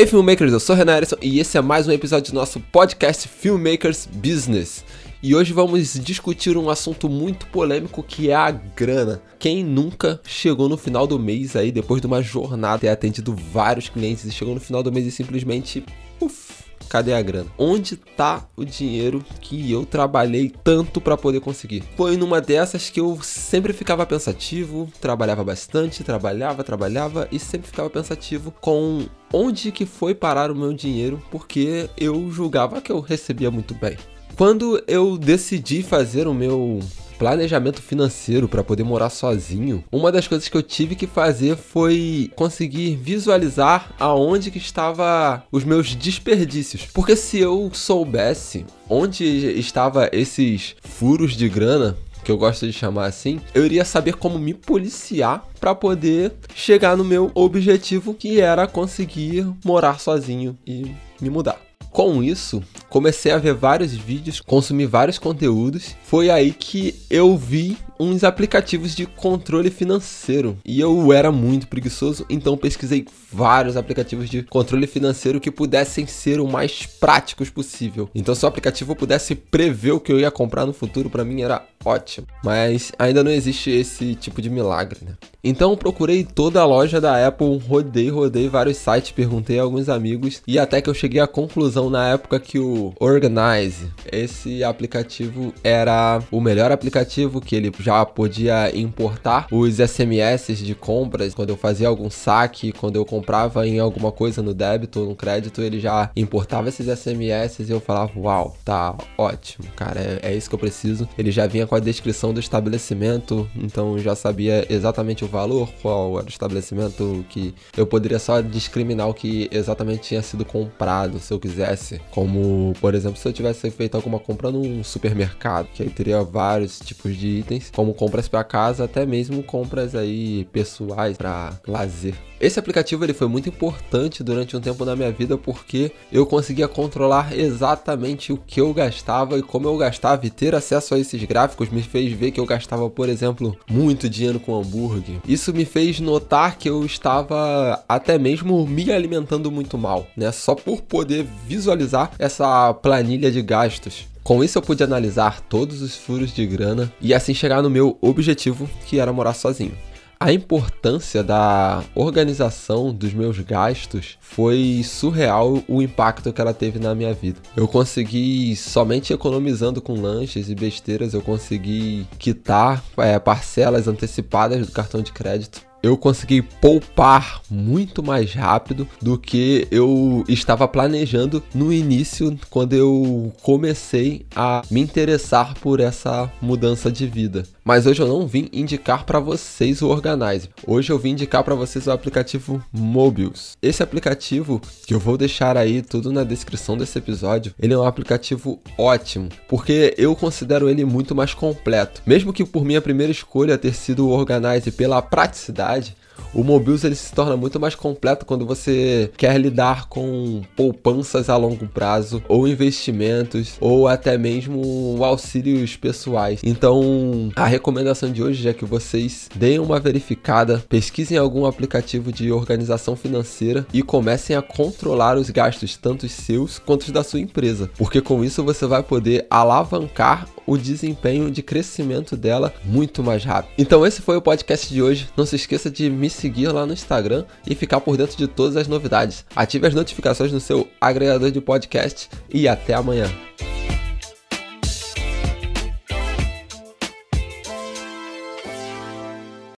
Ei, filmmakers, eu sou Renan Erison e esse é mais um episódio do nosso podcast Filmmakers Business. E hoje vamos discutir um assunto muito polêmico que é a grana. Quem nunca chegou no final do mês aí, depois de uma jornada, ter atendido vários clientes e chegou no final do mês e simplesmente. Uf, cadê a grana? Onde tá o dinheiro que eu trabalhei tanto para poder conseguir? Foi numa dessas que eu sempre ficava pensativo, trabalhava bastante, trabalhava, trabalhava e sempre ficava pensativo com onde que foi parar o meu dinheiro, porque eu julgava que eu recebia muito bem. Quando eu decidi fazer o meu planejamento financeiro para poder morar sozinho, uma das coisas que eu tive que fazer foi conseguir visualizar aonde que estava os meus desperdícios. Porque se eu soubesse onde estava esses furos de grana, que eu gosto de chamar assim, eu iria saber como me policiar para poder chegar no meu objetivo, que era conseguir morar sozinho e me mudar. Com isso, comecei a ver vários vídeos, consumir vários conteúdos. Foi aí que eu vi uns aplicativos de controle financeiro. E eu era muito preguiçoso, então pesquisei vários aplicativos de controle financeiro que pudessem ser o mais práticos possível. Então, se o aplicativo pudesse prever o que eu ia comprar no futuro, para mim era ótimo. Mas ainda não existe esse tipo de milagre, né? Então procurei toda a loja da Apple, rodei, rodei vários sites, perguntei a alguns amigos e até que eu cheguei à conclusão na época que o Organize, esse aplicativo era o melhor aplicativo que ele já podia importar os SMS de compras quando eu fazia algum saque, quando eu comprava em alguma coisa no débito ou no crédito, ele já importava esses SMS e eu falava, uau, tá ótimo, cara, é, é isso que eu preciso. Ele já vinha com a descrição do estabelecimento, então já sabia exatamente o valor, qual era o estabelecimento que eu poderia só discriminar o que exatamente tinha sido comprado, se eu quisesse. Como, por exemplo, se eu tivesse feito alguma compra num supermercado, que aí teria vários tipos de itens, como compras para casa, até mesmo compras aí pessoais para lazer. Esse aplicativo ele foi muito importante durante um tempo na minha vida porque eu conseguia controlar exatamente o que eu gastava e como eu gastava e ter acesso a esses gráficos me fez ver que eu gastava, por exemplo, muito dinheiro com hambúrguer. Isso me fez notar que eu estava até mesmo me alimentando muito mal, né? Só por poder visualizar essa planilha de gastos. Com isso eu pude analisar todos os furos de grana e assim chegar no meu objetivo, que era morar sozinho a importância da organização dos meus gastos foi surreal o impacto que ela teve na minha vida. Eu consegui, somente economizando com lanches e besteiras, eu consegui quitar é, parcelas antecipadas do cartão de crédito eu consegui poupar muito mais rápido do que eu estava planejando no início, quando eu comecei a me interessar por essa mudança de vida. Mas hoje eu não vim indicar para vocês o Organize. Hoje eu vim indicar para vocês o aplicativo Mobius. Esse aplicativo, que eu vou deixar aí tudo na descrição desse episódio, ele é um aplicativo ótimo, porque eu considero ele muito mais completo. Mesmo que por minha primeira escolha ter sido o Organize pela praticidade, verdade o Mobius ele se torna muito mais completo quando você quer lidar com poupanças a longo prazo, ou investimentos, ou até mesmo auxílios pessoais. Então, a recomendação de hoje é que vocês deem uma verificada, pesquisem algum aplicativo de organização financeira e comecem a controlar os gastos, tanto os seus quanto os da sua empresa, porque com isso você vai poder alavancar o desempenho de crescimento dela muito mais rápido. Então, esse foi o podcast de hoje. Não se esqueça de me seguir lá no Instagram e ficar por dentro de todas as novidades. Ative as notificações no seu agregador de podcast e até amanhã.